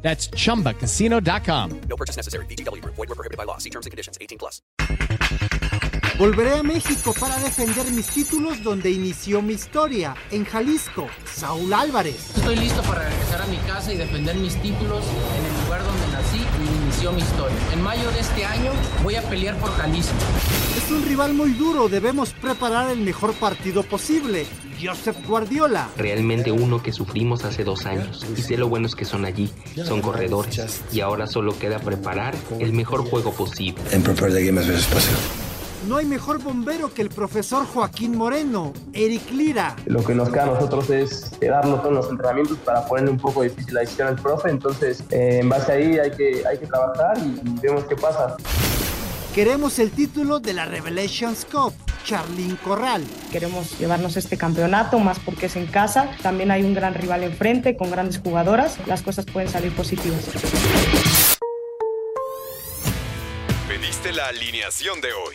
That's chumbacasino.com. No purchase necessary. BGW. Void were prohibited by law. See terms and conditions. 18 plus. Volveré a México para defender mis títulos donde inició mi historia, en Jalisco, Saúl Álvarez. Estoy listo para regresar a mi casa y defender mis títulos en el lugar donde mi historia. En mayo de este año voy a pelear por Jalisco. Es un rival muy duro, debemos preparar el mejor partido posible. Joseph Guardiola. Realmente uno que sufrimos hace dos años. Y sé lo buenos que son allí. Son corredores. Y ahora solo queda preparar el mejor juego posible. And prepare the game as best as possible. No hay mejor bombero que el profesor Joaquín Moreno, Eric Lira. Lo que nos queda a nosotros es darnos todos los entrenamientos para ponerle un poco difícil la decisión al profe. Entonces, eh, en base a ahí hay que, hay que trabajar y, y vemos qué pasa. Queremos el título de la Revelations Cup. Charlín Corral. Queremos llevarnos este campeonato, más porque es en casa. También hay un gran rival enfrente, con grandes jugadoras. Las cosas pueden salir positivas. Pediste la alineación de hoy.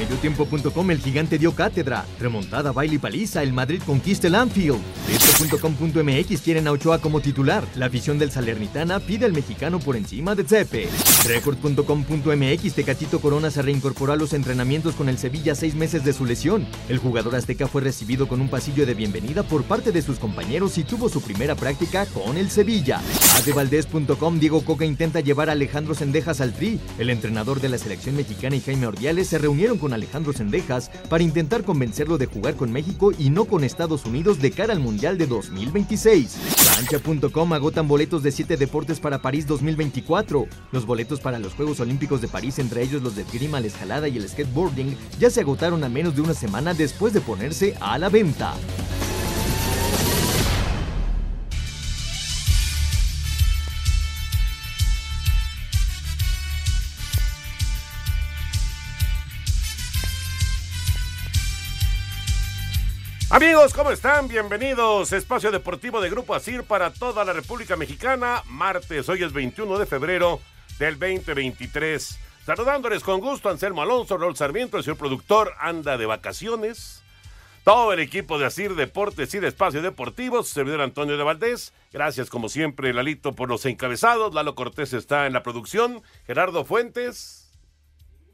Mediotiempo.com, el gigante dio cátedra. Remontada, baile y paliza, el Madrid conquista el Anfield. Esto.com.mx quieren a Ochoa como titular. La afición del Salernitana pide al mexicano por encima de Zepe. Record.com.mx, Tecatito Corona se reincorporó a los entrenamientos con el Sevilla seis meses de su lesión. El jugador azteca fue recibido con un pasillo de bienvenida por parte de sus compañeros y tuvo su primera práctica con el Sevilla. Adevaldez.com, Diego Coca intenta llevar a Alejandro Sendejas al tri. El entrenador de la selección mexicana y Jaime Ordiales se reunieron con Alejandro Sendejas para intentar convencerlo de jugar con México y no con Estados Unidos de cara al Mundial de 2026. Cancha.com agotan boletos de 7 deportes para París 2024. Los boletos para los Juegos Olímpicos de París, entre ellos los de esgrima, la escalada y el skateboarding, ya se agotaron a menos de una semana después de ponerse a la venta. Amigos, ¿cómo están? Bienvenidos. Espacio Deportivo de Grupo Asir para toda la República Mexicana. Martes, hoy es 21 de febrero del 2023. Saludándoles con gusto, Anselmo Alonso, Raúl Sarmiento, el señor productor, anda de vacaciones. Todo el equipo de Asir Deportes y de Espacio Deportivo, su servidor Antonio de Valdés. Gracias, como siempre, Lalito, por los encabezados. Lalo Cortés está en la producción. Gerardo Fuentes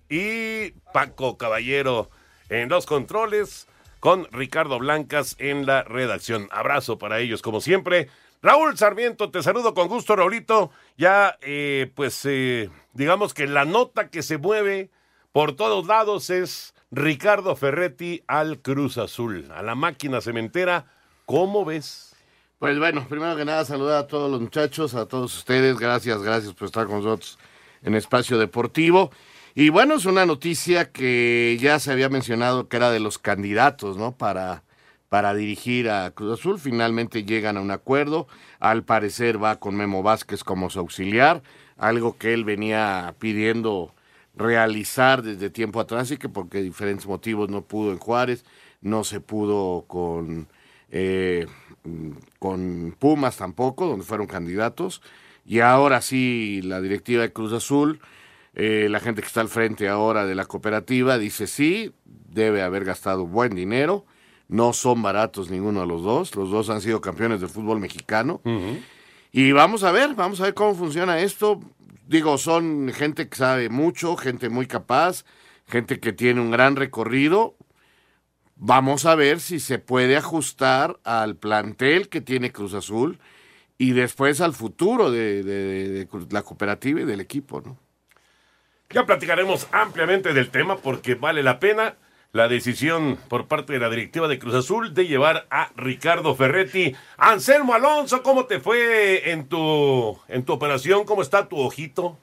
y Paco Caballero en los controles con Ricardo Blancas en la redacción. Abrazo para ellos, como siempre. Raúl Sarmiento, te saludo con gusto, Raulito. Ya, eh, pues, eh, digamos que la nota que se mueve por todos lados es Ricardo Ferretti al Cruz Azul, a la máquina cementera. ¿Cómo ves? Pues bueno, primero que nada, saludar a todos los muchachos, a todos ustedes. Gracias, gracias por estar con nosotros en Espacio Deportivo. Y bueno, es una noticia que ya se había mencionado que era de los candidatos, ¿no? Para, para dirigir a Cruz Azul. Finalmente llegan a un acuerdo. Al parecer va con Memo Vázquez como su auxiliar, algo que él venía pidiendo realizar desde tiempo atrás y que por diferentes motivos no pudo en Juárez, no se pudo con, eh, con Pumas tampoco, donde fueron candidatos. Y ahora sí, la directiva de Cruz Azul eh, la gente que está al frente ahora de la cooperativa dice sí, debe haber gastado buen dinero, no son baratos ninguno de los dos, los dos han sido campeones del fútbol mexicano. Uh -huh. Y vamos a ver, vamos a ver cómo funciona esto. Digo, son gente que sabe mucho, gente muy capaz, gente que tiene un gran recorrido, Vamos a ver si se puede ajustar al plantel que tiene Cruz Azul y después al futuro de, de- de la cooperativa y del equipo, ¿no? Ya platicaremos ampliamente del tema porque vale la pena la decisión por parte de la directiva de Cruz Azul de llevar a Ricardo Ferretti. Anselmo Alonso, ¿cómo te fue en tu, en tu operación? ¿Cómo está tu ojito?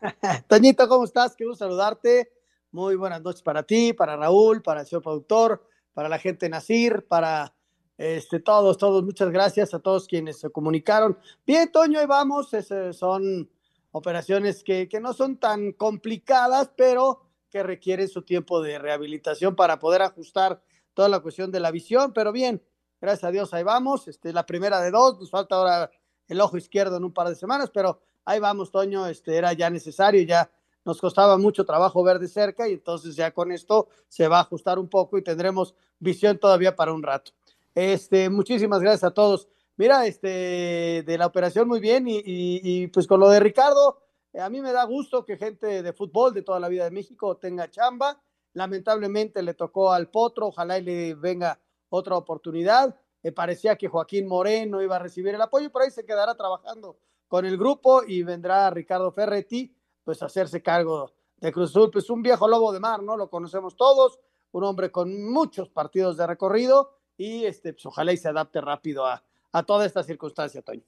Toñito, ¿cómo estás? Gusto saludarte. Muy buenas noches para ti, para Raúl, para el señor productor, para la gente Nacir, para este, todos, todos. Muchas gracias a todos quienes se comunicaron. Bien, Toño, ahí vamos. Ese- son operaciones que, no son tan complicadas, pero que requieren su tiempo de rehabilitación para poder ajustar toda la cuestión de la visión. Pero bien, gracias a Dios, ahí vamos. Este, la primera de dos, nos falta ahora el ojo izquierdo en un par de semanas, pero ahí vamos, Toño, este, era ya necesario, ya nos costaba mucho trabajo ver de cerca y entonces ya con esto se va a ajustar un poco y tendremos visión todavía para un rato. Este, muchísimas gracias a todos. Mira, este, de la operación muy bien y, y- y, pues con lo de Ricardo, eh, a mí me da gusto que gente de fútbol de toda la vida de México tenga chamba. Lamentablemente le tocó al Potro, ojalá y le venga otra oportunidad. Me parecía que Joaquín Moreno iba a recibir el apoyo, pero ahí se quedará trabajando con el grupo y vendrá Ricardo Ferretti, pues a hacerse cargo de Cruz Azul, pues un viejo lobo de mar, ¿no? Lo conocemos todos, un hombre con muchos partidos de recorrido y este, pues ojalá y se adapte rápido a, a toda esta circunstancia, Toño.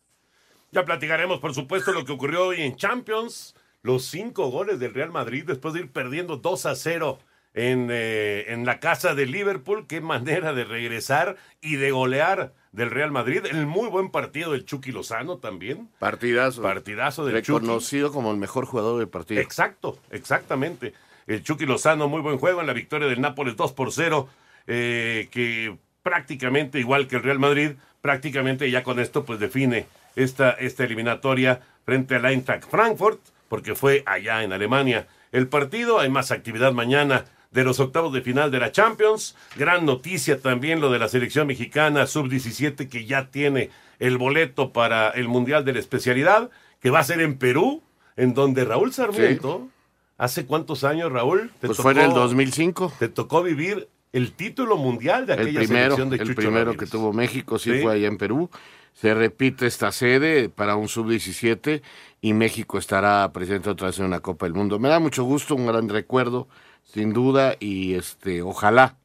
Ya platicaremos, por supuesto, lo que ocurrió hoy en Champions. Los cinco goles del Real Madrid después de ir perdiendo 2 a 0 en, eh, en la casa de Liverpool. Qué manera de regresar y de golear del Real Madrid. El muy buen partido del Chucky Lozano también. Partidazo. Partidazo del Chucky. Reconocido como el mejor jugador del partido. Exacto, exactamente. El Chucky Lozano, muy buen juego en la victoria del Nápoles 2 por 0, eh, que prácticamente igual que el Real Madrid, prácticamente ya con esto pues define esta, esta eliminatoria frente al Eintracht Frankfurt, porque fue allá en Alemania. El partido, hay más actividad mañana de los octavos de final de la Champions. Gran noticia también lo de la selección mexicana sub-17 que ya tiene el boleto para el Mundial de la Especialidad, que va a ser en Perú, en donde Raúl Sarmiento, ¿hace cuántos años, Raúl? te Pues fue en el 2005. Te tocó vivir el título mundial de El aquella primero, selección de el primero Ramírez. que tuvo México, sí, Sí. fue allá en Perú. Se repite esta sede para un sub-17 y México estará presente otra vez en una Copa del Mundo. Me da mucho gusto, un gran recuerdo, sin duda, y este, ojalá,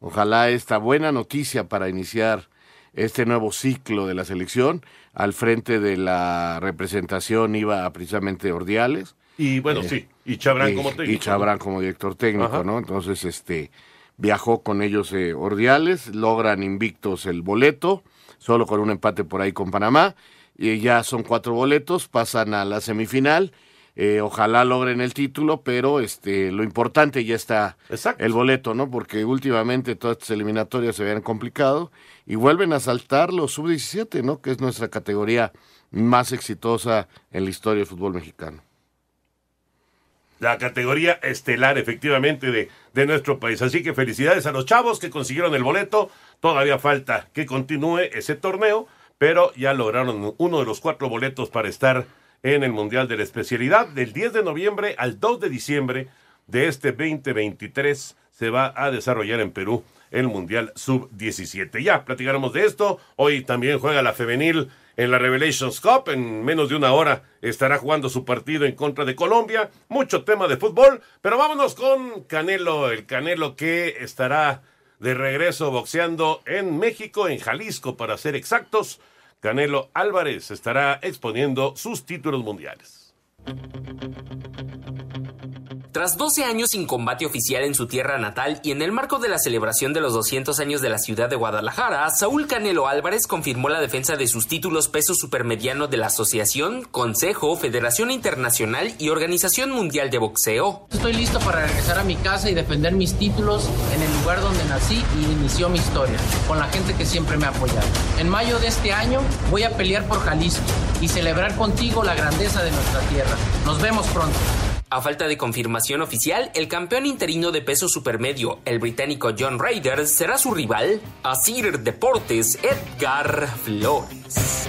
ojalá esta buena noticia para iniciar este nuevo ciclo de la selección. Al frente de la representación iba precisamente Ordiales. Y bueno, Eh, sí, y Chabrán como técnico. Y Chabrán como director técnico, Ajá. ¿no? Entonces, este, viajó con ellos eh, Ordiales, logran invictos el boleto, solo con un empate por ahí con Panamá, y ya son cuatro boletos, pasan a la semifinal. eh, ojalá logren el título, pero este lo importante ya está el boleto, ¿no? Porque últimamente todas estas eliminatorias se habían complicado y vuelven a saltar los sub-17, ¿no? Que es nuestra categoría más exitosa en la historia del fútbol mexicano. La categoría estelar efectivamente de, de nuestro país. Así que felicidades a los chavos que consiguieron el boleto. Todavía falta que continúe ese torneo, pero ya lograron uno de los cuatro boletos para estar en el Mundial de la Especialidad. Del 10 de noviembre al 2 de diciembre de este 2023 se va a desarrollar en Perú el Mundial Sub-17. Ya platicaremos de esto. Hoy también juega la femenil en la Revelations Cup. En menos de una hora estará jugando su partido en contra de Colombia. Mucho tema de fútbol, pero vámonos con Canelo, el Canelo que estará de regreso boxeando en México, en Jalisco para ser exactos. Canelo Álvarez estará exponiendo sus títulos mundiales. Tras 12 años sin combate oficial en su tierra natal y en el marco de la celebración de los 200 años de la ciudad de Guadalajara, Saúl Canelo Álvarez confirmó la defensa de sus títulos peso supermediano de la Asociación, Consejo, Federación Internacional y Organización Mundial de Boxeo. Estoy listo para regresar a mi casa y defender mis títulos en el lugar donde nací y inició mi historia, con la gente que siempre me ha apoyado. En mayo de este año voy a pelear por Jalisco y celebrar contigo la grandeza de nuestra tierra. Nos vemos pronto. A falta de confirmación oficial, el campeón interino de peso supermedio, el británico John Ryder, será su rival, Asir Deportes Edgar Flores.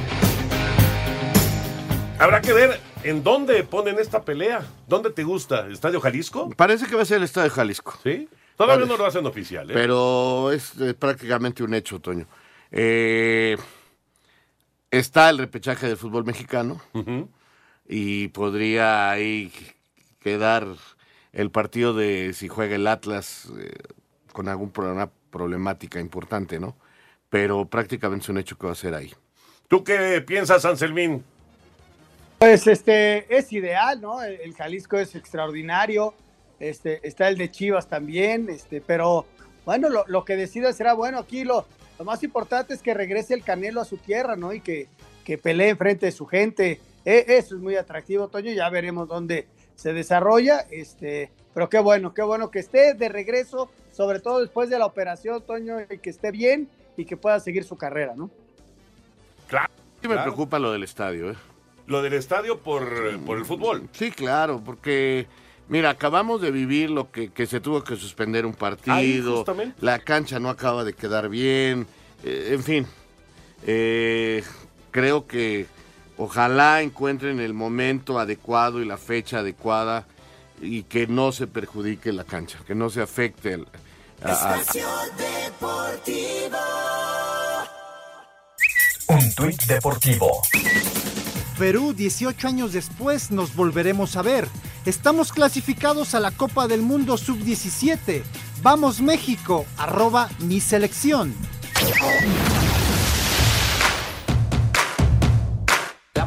Habrá que ver en dónde ponen esta pelea. ¿Dónde te gusta? ¿Estadio Jalisco? Parece que va a ser el Estadio Jalisco. ¿Sí? Todavía no lo hacen oficial, ¿eh? Pero es eh, prácticamente un hecho, Toño. Eh, está el repechaje del fútbol mexicano y podría ahí quedar el partido de si juega el Atlas eh, con algún problema, problemática importante, ¿no? Pero prácticamente es un hecho que va a ser ahí. ¿Tú qué piensas, Anselmín? Pues este es ideal, ¿no? El, el Jalisco es extraordinario. Este, está el de Chivas también, este, pero bueno, lo, lo que decida será bueno. Aquí lo, lo más importante es que regrese el Canelo a su tierra, ¿no? Y que, que pelee frente de su gente. E- eso es muy atractivo, Toño. Ya veremos dónde se desarrolla. Este, pero qué bueno, qué bueno que esté de regreso, sobre todo después de la operación, Toño, y que esté bien y que pueda seguir su carrera, ¿no? Claro. Sí me claro. preocupa lo del estadio, ¿eh? Lo del estadio por, por el fútbol. Sí, claro, porque mira, acabamos de vivir lo que, que se tuvo que suspender un Ahí, partido, justamente. la cancha no acaba de quedar bien, eh, en fin, eh, creo que ojalá encuentren el momento adecuado y la fecha adecuada y que no se perjudique la cancha, que no se afecte el- a- a- Un tuit deportivo. Perú, 18 años después, nos volveremos a ver. Estamos clasificados a la Copa del Mundo Sub-17. Vamos México, arroba mi selección.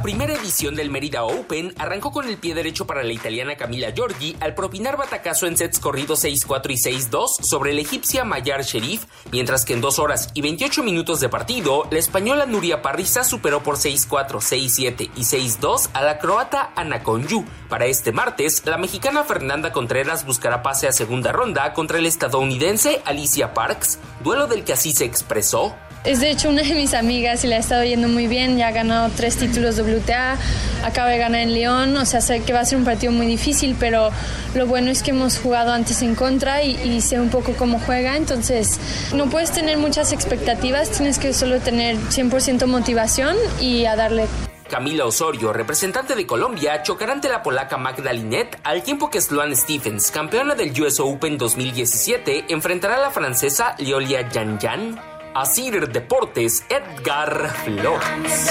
Primera edición del Mérida Open arrancó con el pie derecho para la italiana Camila Giorgi al propinar batacazo en sets corridos 6-4 y 6-2 sobre la egipcia Mayar Sherif, mientras que en 2 horas y 28 minutos de partido, la española Nuria Parriza superó por 6-4, 6-7 y 6-2 a la croata Ana Conyu. Para este martes, la mexicana Fernanda Contreras buscará pase a segunda ronda contra el estadounidense Alicia Parks, duelo del que así se expresó. Es de hecho una de mis amigas y le ha estado yendo muy bien, ya ha ganado tres títulos WTA, acaba de ganar en León, o sea, sé que va a ser un partido muy difícil, pero lo bueno es que hemos jugado antes en contra y, sé un poco cómo juega, entonces no puedes tener muchas expectativas, tienes que solo tener 100% motivación y a darle. Camila Osorio, representante de Colombia, chocará ante la polaca Magda Linette, al tiempo que Sloane Stephens, campeona del US Open 2017, enfrentará a la francesa Liolia Janjan. Asir Deportes, Edgar Flores.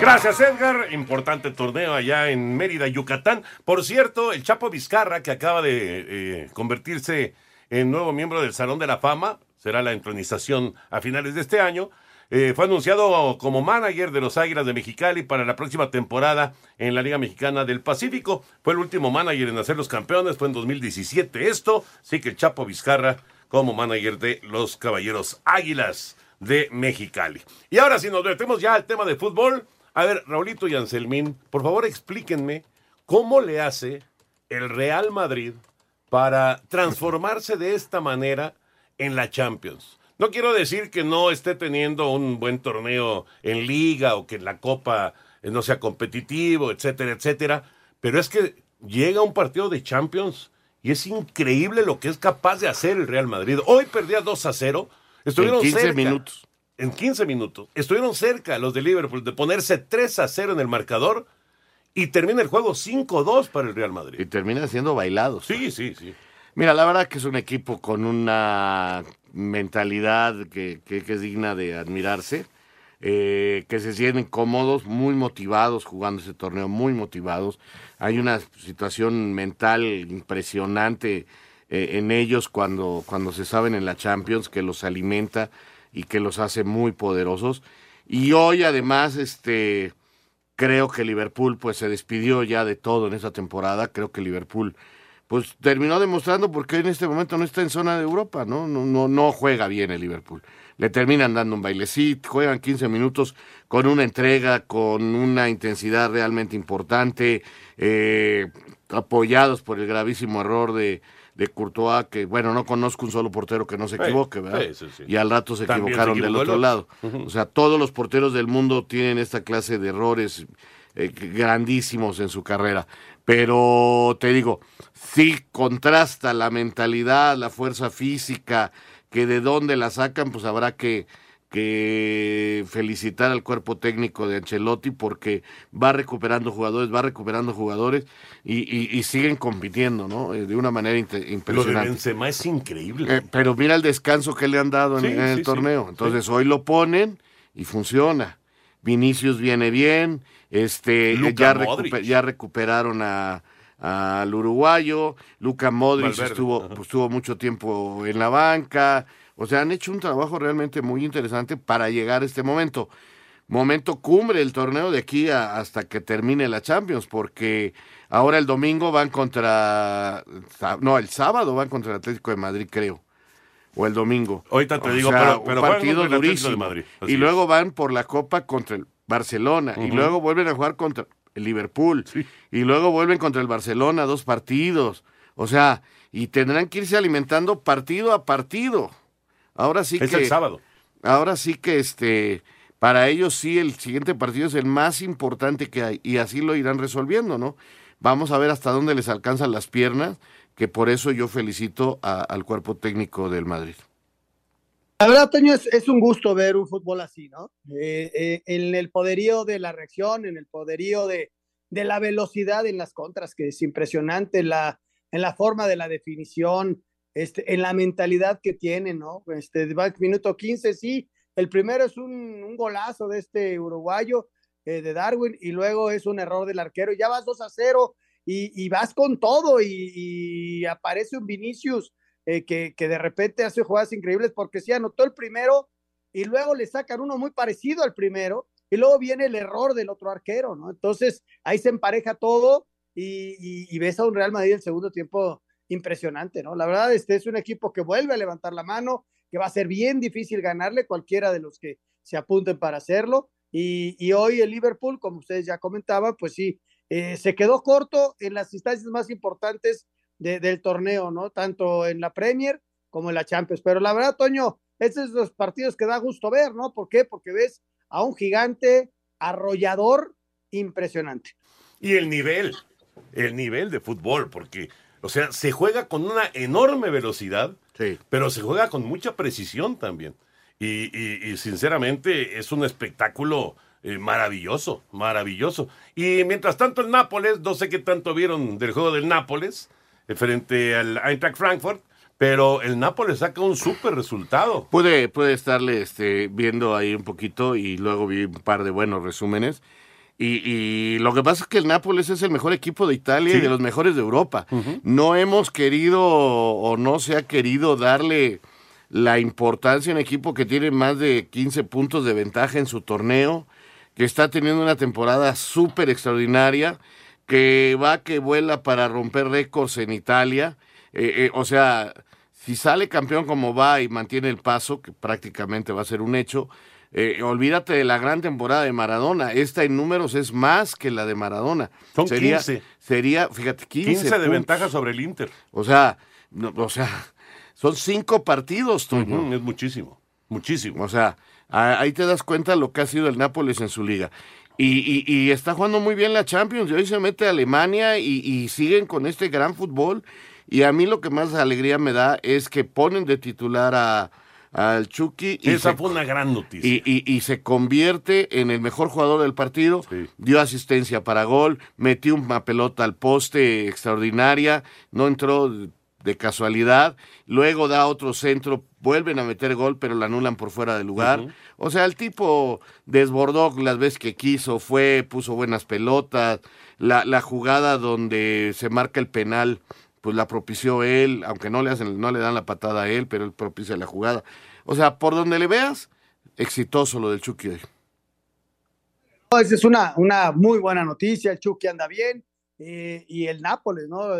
Gracias, Edgar. Importante torneo allá en Mérida, Yucatán. Por cierto, el Chapo Vizcarra, que acaba de eh, convertirse en nuevo miembro del Salón de la Fama, será la entronización a finales de este año. eh, fue anunciado como manager de los Águilas de Mexicali para la próxima temporada en la Liga Mexicana del Pacífico. Fue el último manager en hacer los campeones, fue en 2017 esto. Sí que el Chapo Vizcarra como manager de los Caballeros Águilas de Mexicali. Y ahora si nos metemos ya al tema de fútbol, a ver, Raulito y Anselmín, por favor explíquenme cómo le hace el Real Madrid para transformarse de esta manera en la Champions. No quiero decir que no esté teniendo un buen torneo en liga o que en la Copa eh, no sea competitivo, etcétera, etcétera, pero es que llega un partido de Champions y es increíble lo que es capaz de hacer el Real Madrid. Hoy perdía 2 a 0. Estuvieron En 15 cerca. minutos. En 15 minutos. Estuvieron cerca los de Liverpool de ponerse 3 a 0 en el marcador y termina el juego 5-2 para el Real Madrid. Y termina siendo bailados. Sí, sí, sí. Mira, la verdad que es un equipo con una mentalidad que, que- que es digna de admirarse, eh, que se sienten cómodos, muy motivados jugando ese torneo, muy motivados. Hay una situación mental impresionante eh, en ellos cuando, cuando se saben en la Champions que los alimenta y que los hace muy poderosos. Y hoy además, este, creo que Liverpool pues se despidió ya de todo en esta temporada. Creo que Liverpool pues terminó demostrando porque en este momento no está en zona de Europa, ¿no? No, no, no juega bien el Liverpool. Le terminan dando un bailecito, juegan 15 minutos con una entrega, con una intensidad realmente importante, eh, apoyados por el gravísimo error de, de Courtois, que bueno, no conozco un solo portero que no se equivoque, ¿verdad? sí, sí, sí. Y al rato se También se equivocaron del otro lado. O sea, todos los porteros del mundo tienen esta clase de errores eh, grandísimos en su carrera. Pero te digo, sí contrasta la mentalidad, la fuerza física, que de dónde la sacan, pues habrá que, que felicitar al cuerpo técnico de Ancelotti porque va recuperando jugadores, va recuperando jugadores y, y- y siguen compitiendo, ¿no? Eh, De una manera inte- Lo de impresionante. Benzema es increíble. Eh, pero mira el descanso que le han dado en, Sí, en el sí, sí. torneo. Entonces hoy lo ponen y funciona. Vinicius viene bien, este Luka ya, ya recuperaron a al uruguayo, Luca Modric Valverde, estuvo, pues, estuvo mucho tiempo en la banca, o sea, han hecho un trabajo realmente muy interesante para llegar a este momento. Momento cumbre el torneo de aquí a- hasta que termine la Champions, porque ahora el domingo van contra, no, el sábado van contra el Atlético de Madrid, creo, o el domingo. Ahorita te O digo, sea, pero- pero un partido Atlético de durísimo. Madrid, Y es. luego van por la Copa contra el Barcelona, y luego vuelven a jugar contra el Liverpool, y luego vuelven contra el Barcelona, dos partidos. O sea, y tendrán que irse alimentando partido a partido. Ahora sí Es que el sábado. Ahora sí que este para ellos sí el siguiente partido es el más importante que hay y así lo irán resolviendo, ¿no? Vamos a ver hasta dónde les alcanzan las piernas, que por eso yo felicito a- al cuerpo técnico del Madrid. La verdad, Toño, es, es un gusto ver un fútbol así, ¿no? Eh, eh, en el poderío de la reacción, en el poderío de, de la velocidad en las contras, que es impresionante, la, en la forma de la definición, este, en la mentalidad que tienen, ¿no? Este, minuto 15, sí, el primero es un, un golazo de este uruguayo, eh, de Darwin, y luego es un error del arquero, ya vas 2 a 0, y, y vas con todo, y, y aparece un Vinicius eh, que, de repente hace jugadas increíbles porque sí anotó el primero y luego le sacan uno muy parecido al primero y luego viene el error del otro arquero, ¿no? Entonces ahí se empareja todo y, y- y ves a un Real Madrid el segundo tiempo impresionante, ¿no? La verdad, este es un equipo que vuelve a levantar la mano, que va a ser bien difícil ganarle cualquiera de los que se apunten para hacerlo. Y, y hoy el Liverpool, como ustedes ya comentaban, pues sí, eh, se quedó corto en las instancias más importantes de- del torneo, ¿no? Tanto en la Premier como en la Champions. Pero la verdad, Toño, estos son los partidos que da gusto ver, ¿no? ¿Por qué? Porque ves a un gigante arrollador impresionante. Y el nivel, el nivel de fútbol, porque, o sea, se juega con una enorme velocidad, pero se juega con mucha precisión también. Y, y- y sinceramente es un espectáculo eh, maravilloso, maravilloso. Y mientras tanto el Nápoles, no sé qué tanto vieron del juego del Nápoles frente al Eintracht Frankfurt, pero el Nápoles saca un súper resultado. Pude, pude estarle este, viendo ahí un poquito y luego vi un par de buenos resúmenes. Y, y lo que pasa es que el Nápoles es el mejor equipo de Italia y de los mejores de Europa. No hemos querido o no se ha querido darle la importancia a un equipo que tiene más de 15 puntos de ventaja en su torneo, que está teniendo una temporada súper extraordinaria, que va que vuela para romper récords en Italia. Eh, eh, o sea, si sale campeón como va y mantiene el paso, que prácticamente va a ser un hecho, eh, olvídate de la gran temporada de Maradona. Esta en números es más que la de Maradona. Son sería, 15. Sería, fíjate, 15, 15 de puntos. ventaja sobre el Inter. O sea, no, o sea, son cinco partidos, Toño. Es muchísimo, muchísimo. O sea, ahí te das cuenta lo que ha sido el Nápoles en su liga. Y, y- y está jugando muy bien la Champions. Y hoy se mete a Alemania y, y siguen con este gran fútbol. Y a mí lo que más alegría me da es que ponen de titular a, al Chucky. Y Esa se- fue una gran noticia. y, y- y se convierte en el mejor jugador del partido. Dio asistencia para gol, metió una pelota al poste extraordinaria, no entró de- casualidad. Luego da otro centro, vuelven a meter gol, pero la anulan por fuera de lugar. O sea, el tipo desbordó las veces que quiso, fue, puso buenas pelotas. La, la jugada donde se marca el penal, pues la propició él, aunque no le hacen, no le dan la patada a él, pero él propicia la jugada. O sea, por donde le veas, exitoso lo del Chucky hoy. No, Esa es una, una muy buena noticia. El Chucky anda bien eh, y el Nápoles, ¿no?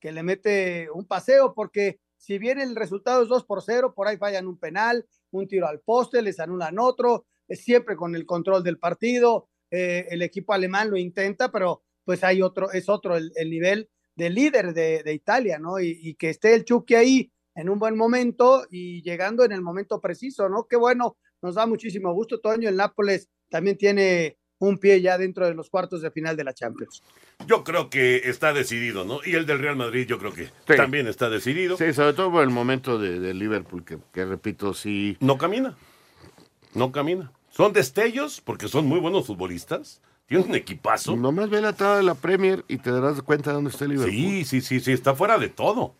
Que le mete un paseo porque si bien el resultado es 2 por 0, por ahí fallan un penal, un tiro al poste, les anulan otro, es siempre con el control del partido. eh, el equipo alemán lo intenta, pero pues hay otro, es otro el, el nivel de líder de, de Italia, ¿no? Y, y que esté el Chucky ahí en un buen momento y llegando en el momento preciso, ¿no? Qué bueno, nos da muchísimo gusto, Toño. El Nápoles también tiene un pie ya dentro de los cuartos de final de la Champions. Yo creo que está decidido, ¿no? Y el del Real Madrid yo creo que también está decidido. Sí, sobre todo por el momento de, de Liverpool, que, que repito, sí. No camina. no camina. Son destellos porque son muy buenos futbolistas. Tienen un equipazo. Nomás ve la tabla de la Premier y te darás cuenta de dónde está el Liverpool. Sí, sí, sí, sí, está fuera de todo.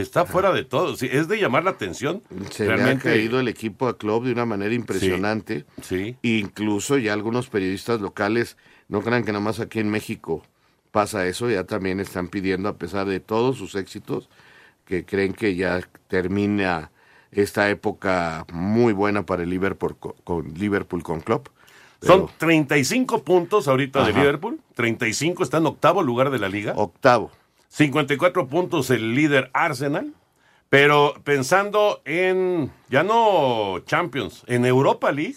Está fuera de todo. Sí, es de llamar la atención. Se le ha Realmente. caído el equipo a Klopp de una manera impresionante. Sí. Incluso ya algunos periodistas locales, no crean que nomás aquí en México pasa eso, ya también están pidiendo, a pesar de todos sus éxitos, que creen que ya termina esta época muy buena para el Liverpool co- con, Liverpool con Klopp. Son 35 puntos ahorita de. Liverpool. 35 está en octavo lugar de la liga. Octavo. 54 puntos el líder Arsenal. Pero pensando en, ya no Champions, en Europa League,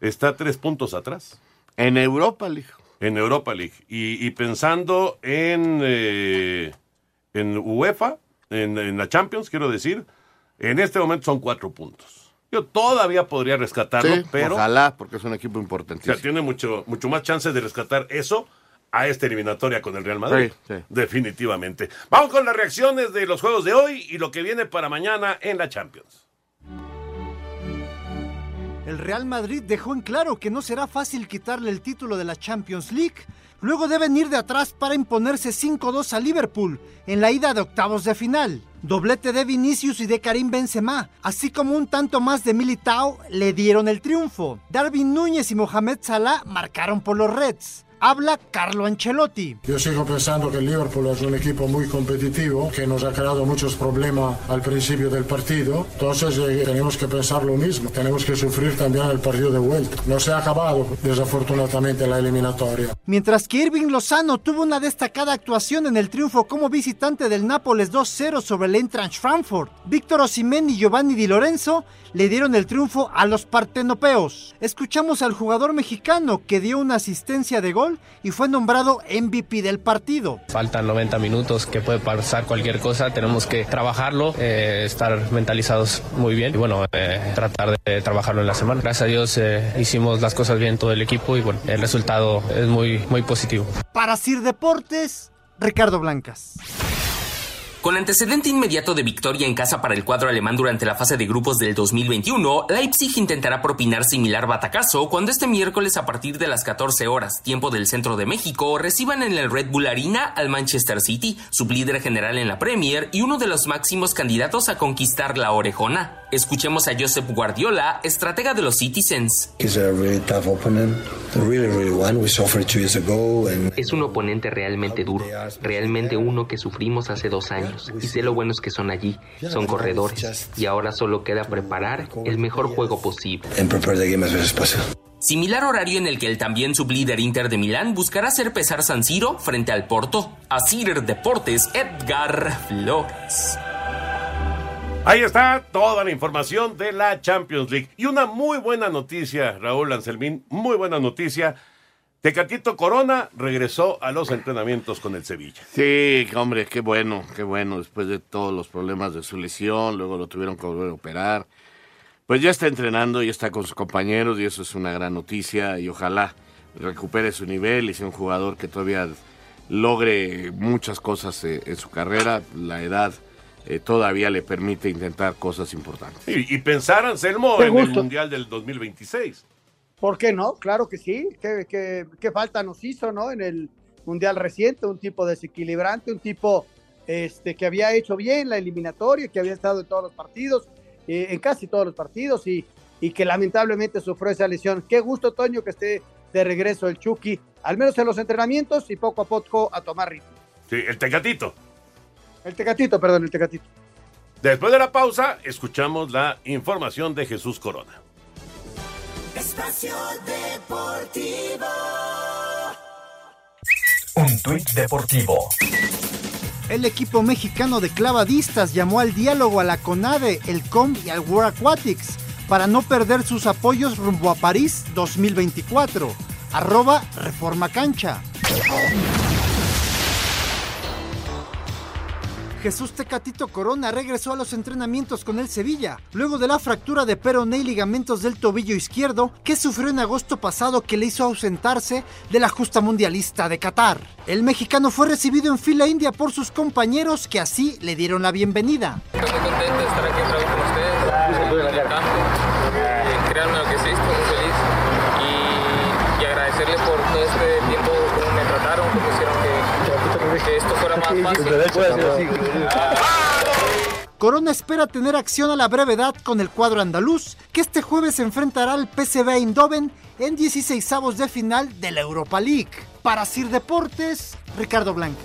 está tres puntos atrás. En Europa League. En Europa League. Y, y pensando en, eh, en UEFA, en, en la Champions, quiero decir, en este momento son cuatro puntos. Yo todavía podría rescatarlo, Sí, pero... ojalá, porque es un equipo O importantísimo. sea, tiene mucho, mucho más chances de rescatar eso a esta eliminatoria con el Real Madrid. Sí, sí. Definitivamente. Vamos con las reacciones de los juegos de hoy y lo que viene para mañana en la Champions. El Real Madrid dejó en claro que no será fácil quitarle el título de la Champions League. Luego deben ir de atrás para imponerse 5-2 a Liverpool en la ida de octavos de final. Doblete de Vinicius y de Karim Benzema, así como un tanto más de Militao, le dieron el triunfo. Darwin Núñez y Mohamed Salah marcaron por los Reds. Habla Carlo Ancelotti. Yo sigo pensando que el Liverpool es un equipo muy competitivo, que nos ha creado muchos problemas al principio del partido. Entonces eh, tenemos que pensar lo mismo. Tenemos que sufrir también el partido de vuelta. No se ha acabado, desafortunadamente, la eliminatoria. Mientras que Irving Lozano tuvo una destacada actuación en el triunfo como visitante del Nápoles 2-0 sobre el Eintracht Frankfurt, Víctor Osimhen y Giovanni Di Lorenzo le dieron el triunfo a los partenopeos. Escuchamos al jugador mexicano que dio una asistencia de gol y fue nombrado MVP del partido. Faltan 90 minutos, que puede pasar cualquier cosa, tenemos que trabajarlo, eh, estar mentalizados muy bien y bueno, eh, tratar de trabajarlo en la semana. Gracias a Dios eh, hicimos las cosas bien todo el equipo y bueno, el resultado es muy, muy positivo. Para Sir Deportes, Ricardo Blancas. Con antecedente inmediato de victoria en casa para el cuadro alemán durante la fase de grupos del 2021, Leipzig intentará propinar similar batacazo cuando este miércoles a partir de las 14 horas, tiempo del centro de México, reciban en el Red Bull Arena al Manchester City, sublíder general en la Premier y uno de los máximos candidatos a conquistar la orejona. Escuchemos a Josep Guardiola, estratega de los Citizens. Es un oponente realmente duro, realmente uno que sufrimos hace dos años. Y sé lo buenos que son allí, son corredores. Y ahora solo queda preparar el mejor juego posible. Similar horario en el que el también sublíder Inter de Milán buscará hacer pesar San Siro frente al Porto. Asir Deportes, Edgar Flores. Ahí está toda la información de la Champions League. Y una muy buena noticia, Raúl Anselmín, muy buena noticia. Tecatito Corona regresó a los entrenamientos con el Sevilla. Sí, hombre, qué bueno, qué bueno, después de todos los problemas de su lesión, luego lo tuvieron que volver a operar. Pues ya está entrenando, ya está con sus compañeros y eso es una gran noticia y ojalá recupere su nivel y sea un jugador que todavía logre muchas cosas eh, en su carrera. La edad eh, todavía le permite intentar cosas importantes. Y, y pensar, Anselmo, en el. Mundial del 2026. ¿Por qué no? Claro que sí. ¿Qué, qué- qué falta nos hizo, no? En el Mundial reciente, un tipo desequilibrante, un tipo este, que había hecho bien la eliminatoria, que había estado en todos los partidos, eh, en casi todos los partidos, y, y que lamentablemente sufrió esa lesión. Qué gusto, Toño, que esté de regreso el Chucky, al menos en los entrenamientos y poco a poco a tomar ritmo. Sí, el Tecatito. El Tecatito, perdón, el Tecatito. Después de la pausa, escuchamos la información de Jesús Corona. Espacio Deportivo. Un tuit deportivo. El equipo mexicano de clavadistas llamó al diálogo a la CONADE, el COM y al World Aquatics para no perder sus apoyos rumbo a París 2024. Arroba Reforma Cancha. Jesús Tecatito Corona regresó a los entrenamientos con el Sevilla, luego de la fractura de peroné y ligamentos del tobillo izquierdo que sufrió en agosto pasado que le hizo ausentarse de la justa mundialista de Qatar. El mexicano fue recibido en fila india por sus compañeros que así le dieron la bienvenida. Estoy muy contento de estar aquí otra vez con ustedes, en el campo. Y créanme lo que sí, estoy agradecerle por todo este tiempo, cómo me trataron, cómo hicieron que, esto fuera más fácil. Corona espera tener acción a la brevedad con el cuadro andaluz, que este jueves se enfrentará al PSV Eindhoven en 16avos de final de la Europa League. Para Sir Deportes, Ricardo Blancas.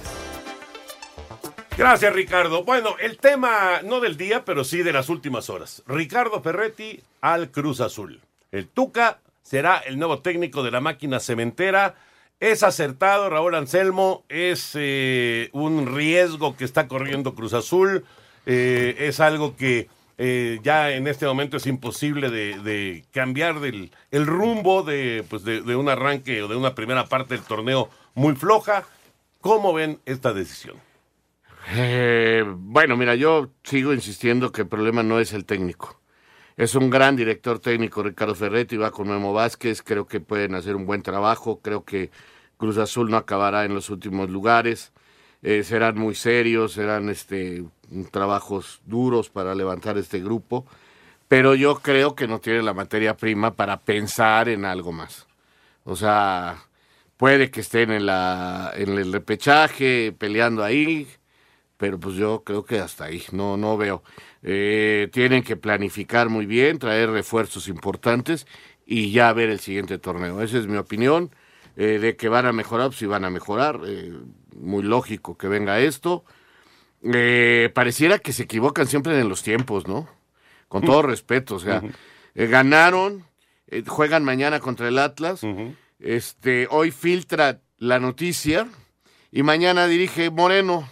Gracias, Ricardo. Bueno, el tema no del día, pero sí de las últimas horas. Ricardo Ferretti al Cruz Azul. El Tuca será el nuevo técnico de la máquina cementera. Es acertado, Raúl Anselmo. Es eh, un riesgo que está corriendo Cruz Azul. Eh, es algo que eh, ya en este momento es imposible de, cambiar del, el rumbo de, pues de, de un arranque o de una primera parte del torneo muy floja. ¿Cómo ven esta decisión? Eh, bueno, mira, yo sigo insistiendo que el problema no es el técnico. Es un gran director técnico, Ricardo Ferretti, va con Memo Vázquez, creo que pueden hacer un buen trabajo, creo que Cruz Azul no acabará en los últimos lugares, eh, serán muy serios, serán este, trabajos duros para levantar este grupo, pero yo creo que no tiene la materia prima para pensar en algo más. O sea, puede que estén en, la, en el repechaje, peleando ahí, pero pues yo creo que hasta ahí, no, no veo. Eh, tienen que planificar muy bien, traer refuerzos importantes y ya ver el siguiente torneo. Esa es mi opinión. Eh, de que van a mejorar, pues sí van a mejorar. eh, muy lógico que venga esto. Eh, pareciera que se equivocan siempre en los tiempos, ¿no? Con todo respeto, o sea, ganaron, juegan mañana contra el Atlas. Este, hoy filtra la noticia y mañana dirige Moreno,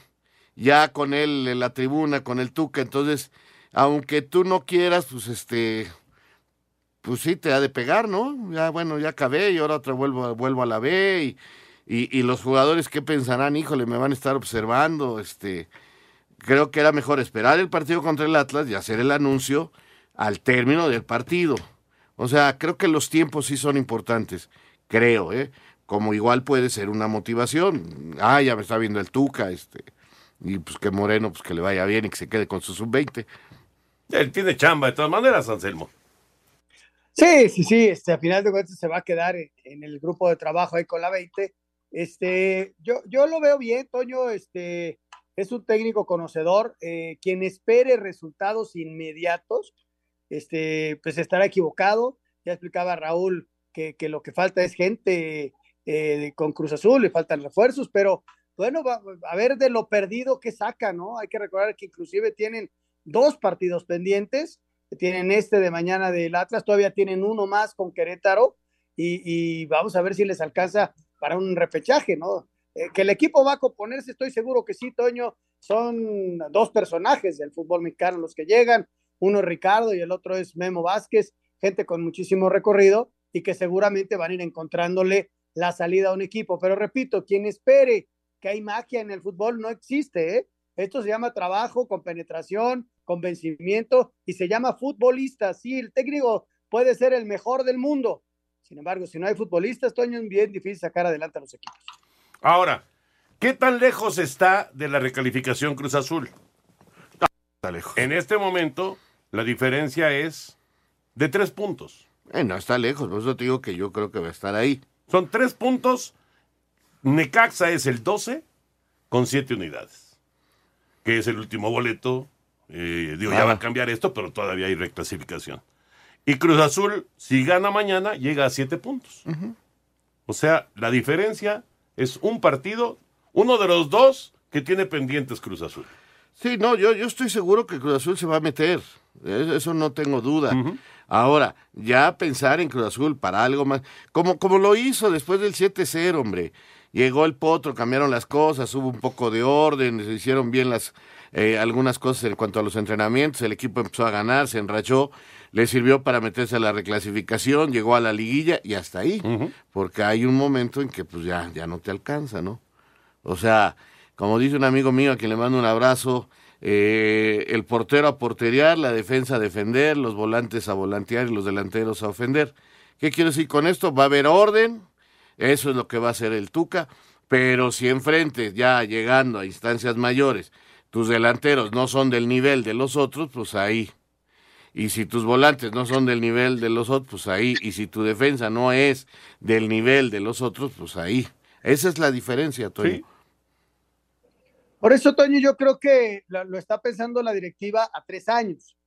ya con él en la tribuna, con el Tuca. Entonces, aunque tú no quieras, pues este, pues sí te ha de pegar, ¿no? Ya bueno, ya acabé y ahora otra vuelvo, vuelvo a la B y, y, y los jugadores qué pensarán, híjole, me van a estar observando, este, creo que era mejor esperar el partido contra el Atlas y hacer el anuncio al término del partido. O sea, creo que los tiempos sí son importantes, creo, ¿eh? Como igual puede ser una motivación. Ah, ya me está viendo el Tuca, este, y pues que Moreno, pues que le vaya bien y que se quede con su sub-20. Él tiene chamba de todas maneras, Anselmo. Sí, sí, sí, este, a final de cuentas se va a quedar en, en el grupo de trabajo ahí con la 20. Este, yo, yo lo veo bien, Toño, este, es un técnico conocedor, eh, quien espere resultados inmediatos, este, pues estará equivocado. Ya explicaba Raúl que, que lo que falta es gente eh, con Cruz Azul, le faltan refuerzos, pero bueno, va, a ver de lo perdido que saca, ¿no? Hay que recordar que inclusive tienen dos partidos pendientes, tienen este de mañana del Atlas, todavía tienen uno más con Querétaro y, vamos a ver si les alcanza para un repechaje, ¿no? Eh, que el equipo va a componerse, estoy seguro que sí, Toño, son dos personajes del fútbol mexicano los que llegan, uno es Ricardo y el otro es Memo Vázquez, gente con muchísimo recorrido y que seguramente van a ir encontrándole la salida a un equipo, pero repito, quien espere que hay magia en el fútbol no existe, ¿eh? Esto se llama trabajo con penetración, convencimiento y se llama futbolista. Sí, el técnico puede ser el mejor del mundo. Sin embargo, si no hay futbolistas, Toño, es bien difícil sacar adelante a los equipos. Ahora, ¿qué tan lejos está de la recalificación Cruz Azul? Está lejos. En este momento, la diferencia es de tres puntos. Eh, no está lejos, por eso te digo que yo creo que va a estar ahí. Son tres puntos. Necaxa es el 12 con siete unidades, que es el último boleto. Eh, digo, ya Ah. va a cambiar esto, pero todavía hay reclasificación. Y Cruz Azul, si gana mañana, llega a siete puntos. O sea, la diferencia es un partido, uno de los dos que tiene pendientes Cruz Azul. Sí, no, yo, yo estoy seguro que Cruz Azul se va a meter. Es- Eso no tengo duda. Ahora, ya pensar en Cruz Azul para algo más, como, como lo hizo después del 7-0, hombre. Llegó el potro, cambiaron las cosas, hubo un poco de orden, se hicieron bien las eh, algunas cosas en cuanto a los entrenamientos, el equipo empezó a ganar, se enrachó, le sirvió para meterse a la reclasificación, llegó a la liguilla y hasta ahí. Porque hay un momento en que pues ya, ya no te alcanza, ¿no? O sea, como dice un amigo mío a quien le mando un abrazo, eh, el portero a porteriar, la defensa a defender, los volantes a volantear y los delanteros a ofender. ¿Qué quiero decir con esto? Va a haber orden, eso es lo que va a hacer el Tuca, pero si enfrente, ya llegando a instancias mayores, tus delanteros no son del nivel de los otros, pues ahí. Y si tus volantes no son del nivel de los otros, pues ahí. Y si tu defensa no es del nivel de los otros, pues ahí. Esa es la diferencia, Toño. Por eso, Toño, yo creo que lo, lo está pensando la directiva a tres años,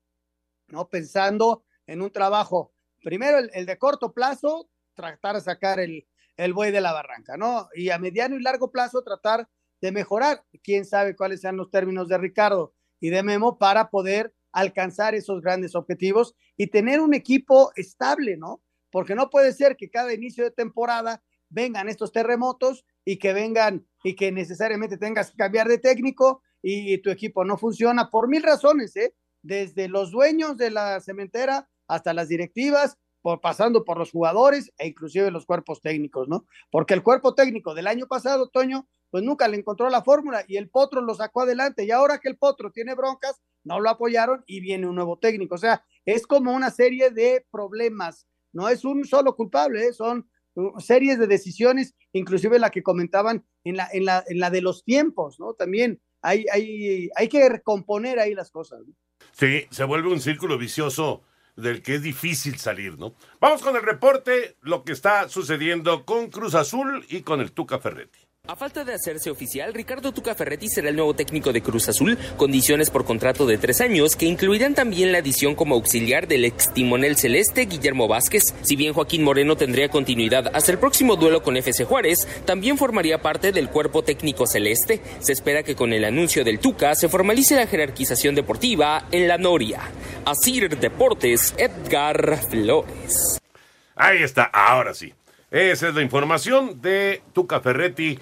¿no? Pensando en un trabajo, primero el, el de corto plazo, tratar de sacar el, el buey de la barranca, ¿no? Y a mediano y largo plazo tratar de mejorar. Quién sabe cuáles sean los términos de Ricardo y de Memo para poder alcanzar esos grandes objetivos y tener un equipo estable, ¿no? Porque no puede ser que cada inicio de temporada vengan estos terremotos y que vengan y que necesariamente tengas que cambiar de técnico y tu equipo no funciona por mil razones, ¿eh? Desde los dueños de la cementera hasta las directivas, por, pasando por los jugadores e inclusive los cuerpos técnicos, ¿no? Porque el cuerpo técnico del año pasado, Toño, pues nunca le encontró la fórmula y el Potro lo sacó adelante y ahora que el Potro tiene broncas, no lo apoyaron y viene un nuevo técnico. O sea, es como una serie de problemas, no es un solo culpable, ¿eh? son uh, series de decisiones, inclusive la que comentaban en la, en la, en la de los tiempos, ¿no? También hay, hay, hay que recomponer ahí las cosas. ¿no? Sí, se vuelve un círculo vicioso del que es difícil salir, ¿no? Vamos con el reporte, lo que está sucediendo con Cruz Azul y con el Tuca Ferretti. A falta de hacerse oficial, Ricardo Tuca Ferretti será el nuevo técnico de Cruz Azul, condiciones por contrato de tres años que incluirán también la adición como auxiliar del ex timonel celeste Guillermo Vázquez. Si bien Joaquín Moreno tendría continuidad hasta el próximo duelo con FC Juárez, también formaría parte del cuerpo técnico celeste. Se espera que con el anuncio del Tuca se formalice la jerarquización deportiva en la Noria. Asir Deportes, Edgar Flores. Ahí está, ahora sí. Esa es la información de Tuca Ferretti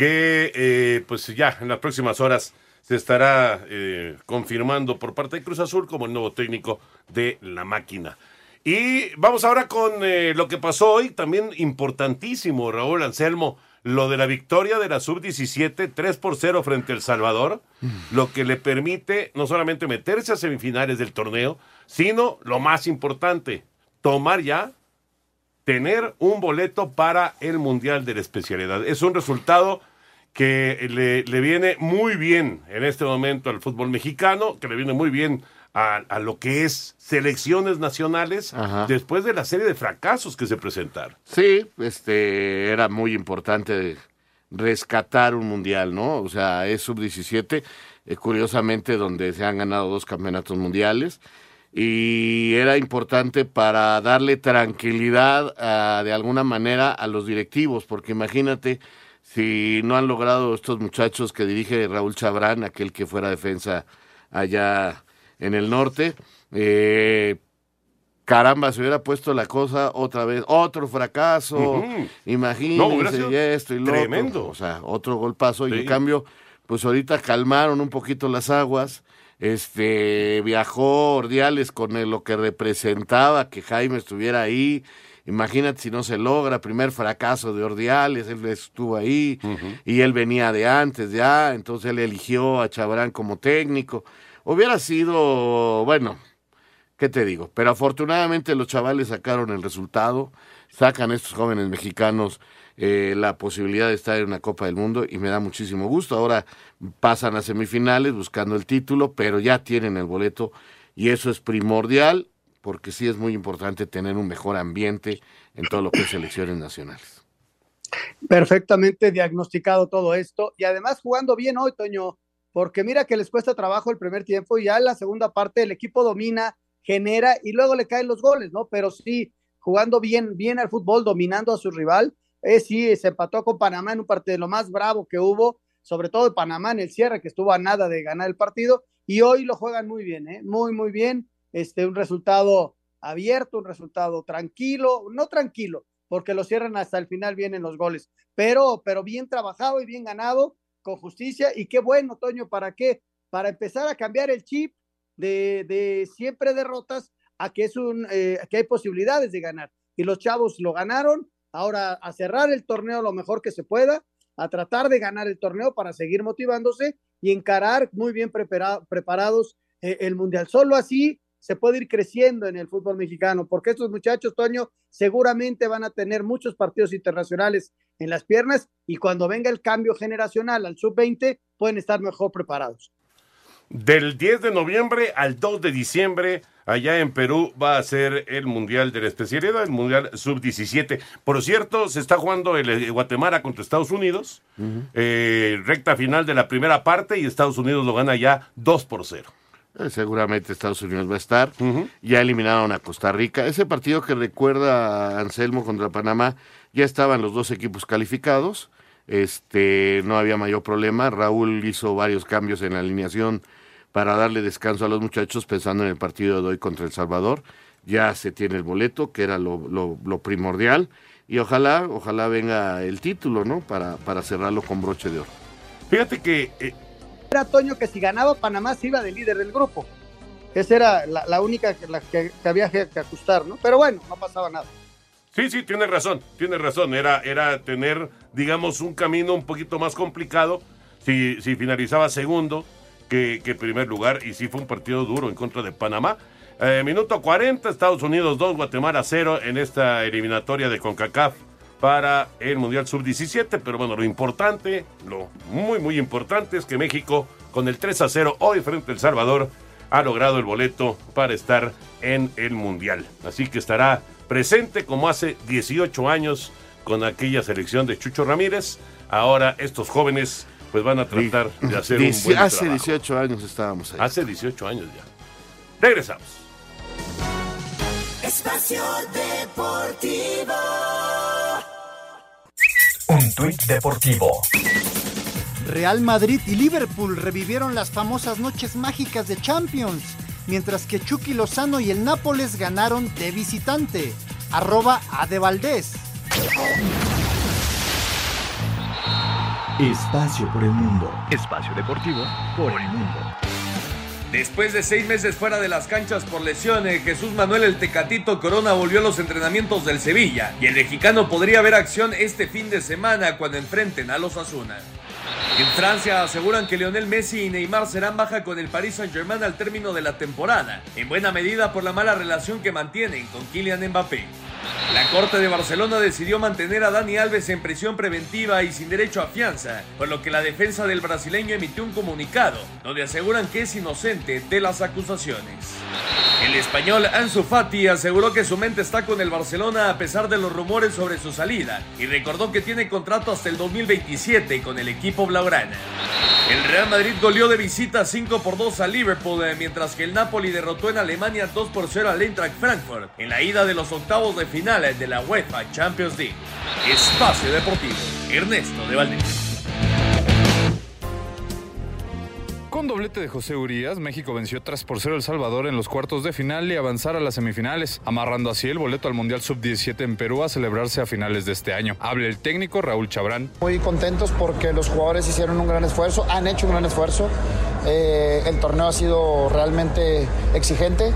que eh, pues ya en las próximas horas se estará eh, confirmando por parte de Cruz Azul como el nuevo técnico de la máquina. Y vamos ahora con eh, lo que pasó hoy, también importantísimo, Raúl Anselmo, lo de la victoria de la sub-17 3 por 0 frente a El Salvador, lo que le permite no solamente meterse a semifinales del torneo, sino lo más importante, tomar ya tener un boleto para el Mundial de la Especialidad. Es un resultado que le, le, viene muy bien en este momento al fútbol mexicano, que le viene muy bien a, a lo que es selecciones nacionales Ajá. después de la serie de fracasos que se presentaron. Sí, este era muy importante rescatar un mundial, ¿no? O sea, es sub-17, eh, curiosamente donde se han ganado dos campeonatos mundiales y era importante para darle tranquilidad a, de alguna manera a los directivos, porque imagínate si no han logrado estos muchachos que dirige Raúl Chabrán, aquel que fuera defensa allá en el norte, eh, caramba, se hubiera puesto la cosa otra vez, otro fracaso, Ujú. imagínense, No, y esto y lo otro. tremendo. o sea, otro golpazo, y en cambio, pues ahorita calmaron un poquito las aguas, este, viajó Ordiales con el- lo que representaba que Jaime estuviera ahí, imagínate si no se logra, primer fracaso de Ordiales, él estuvo ahí, y él venía de antes ya, entonces él eligió a Chabrán como técnico, hubiera sido, bueno, ¿qué te digo? Pero afortunadamente los chavales sacaron el resultado, sacan estos jóvenes mexicanos eh, la posibilidad de estar en una Copa del Mundo y me da muchísimo gusto. Ahora pasan a semifinales buscando el título, pero ya tienen el boleto y eso es primordial porque sí es muy importante tener un mejor ambiente en todo lo que es selecciones nacionales. perfectamente diagnosticado todo esto y además jugando bien hoy, Toño, porque mira que les cuesta trabajo el primer tiempo y ya en la segunda parte el equipo domina, genera y luego le caen los goles, ¿no? Pero sí, jugando bien, bien al fútbol, dominando a su rival. Eh, sí, se empató con Panamá en un partido de lo más bravo que hubo, sobre todo de Panamá en el cierre, que estuvo a nada de ganar el partido, y hoy lo juegan muy bien, ¿eh? Muy, muy bien. Este, un resultado abierto, un resultado tranquilo, no tranquilo, porque lo cierran hasta el final, vienen los goles, pero, pero bien trabajado y bien ganado, con justicia, y qué bueno, Toño, ¿para qué? Para empezar a cambiar el chip de, de siempre derrotas a que es un, eh, que hay posibilidades de ganar. Y los chavos lo ganaron, ahora a cerrar el torneo lo mejor que se pueda, a tratar de ganar el torneo para seguir motivándose y encarar muy bien prepara- preparados eh, el Mundial. Solo así se puede ir creciendo en el fútbol mexicano, porque estos muchachos, Toño, seguramente van a tener muchos partidos internacionales en las piernas y cuando venga el cambio generacional al sub-20 pueden estar mejor preparados. Del 10 de noviembre al 2 de diciembre, allá en Perú, va a ser el Mundial de la Especialidad, el Mundial Sub-17. Por cierto, se está jugando el eh, Guatemala contra Estados Unidos, eh, recta final de la primera parte, y Estados Unidos lo gana ya 2 por 0. Eh, seguramente Estados Unidos va a estar. Ya eliminaron a Costa Rica. Ese partido que recuerda a Anselmo contra Panamá, ya estaban los dos equipos calificados. Este, no había mayor problema. Raúl hizo varios cambios en la alineación para darle descanso a los muchachos pensando en el partido de hoy contra El Salvador. Ya se tiene el boleto, que era lo, lo- lo primordial. Y ojalá, ojalá venga el título, ¿no? Para, para cerrarlo con broche de oro. Fíjate que eh, Era Toño que si ganaba Panamá se iba de líder del grupo. Esa era la, única que, había que, ajustar, ¿no? Pero bueno, no pasaba nada. Sí, sí, tiene razón, tiene razón. Era, era tener, digamos, un camino un poquito más complicado si, finalizaba segundo que, que primer lugar. Y sí fue un partido duro en contra de Panamá. Eh, minuto 40, Estados Unidos 2, Guatemala 0 en esta eliminatoria de CONCACAF para el Mundial Sub-17. Pero bueno, lo importante, lo muy, muy importante es que México, con el 3 a 0 hoy frente a El Salvador, ha logrado el boleto para estar en el Mundial. Así que estará presente como hace 18 años con aquella selección de Chucho Ramírez. Ahora estos jóvenes pues van a tratar de hacer un buen hace trabajo. 18 años estábamos ahí. Hace 18 años ya. Regresamos. Espacio Deportivo. Un tuit deportivo. Real Madrid y Liverpool revivieron las famosas noches mágicas de Champions, mientras que Chucky Lozano y el Nápoles ganaron de visitante. Arroba a de Valdés. Espacio por el mundo. Espacio deportivo por el mundo. Después de seis meses fuera de las canchas por lesiones, Jesús Manuel el Tecatito Corona volvió a los entrenamientos del Sevilla y el mexicano podría ver acción este fin de semana cuando enfrenten a los Asuna. En Francia aseguran que Lionel Messi y Neymar serán baja con el Paris Saint-Germain al término de la temporada, en buena medida por la mala relación que mantienen con Kylian Mbappé. La Corte de Barcelona decidió mantener a Dani Alves en prisión preventiva y sin derecho a fianza, por lo que la defensa del brasileño emitió un comunicado donde aseguran que es inocente de las acusaciones. El español Ansu Fati aseguró que su mente está con el Barcelona a pesar de los rumores sobre su salida y recordó que tiene contrato hasta el 2027 con el equipo blaugrana. El Real Madrid goleó de visita 5 por 2 a Liverpool, eh, mientras que el Napoli derrotó en Alemania 2 por 0 al Eintracht Frankfurt en la ida de los octavos de final de la UEFA Champions League. Espacio Deportivo, Ernesto de Valdés. Con doblete de José Urias, México venció 3 por 0 El Salvador en los cuartos de final y avanzar a las semifinales, amarrando así el boleto al Mundial Sub-17 en Perú a celebrarse a finales de este año. Habla el técnico Raúl Chabrán. Muy contentos porque los jugadores hicieron un gran esfuerzo, han hecho un gran esfuerzo. Eh, el torneo ha sido realmente exigente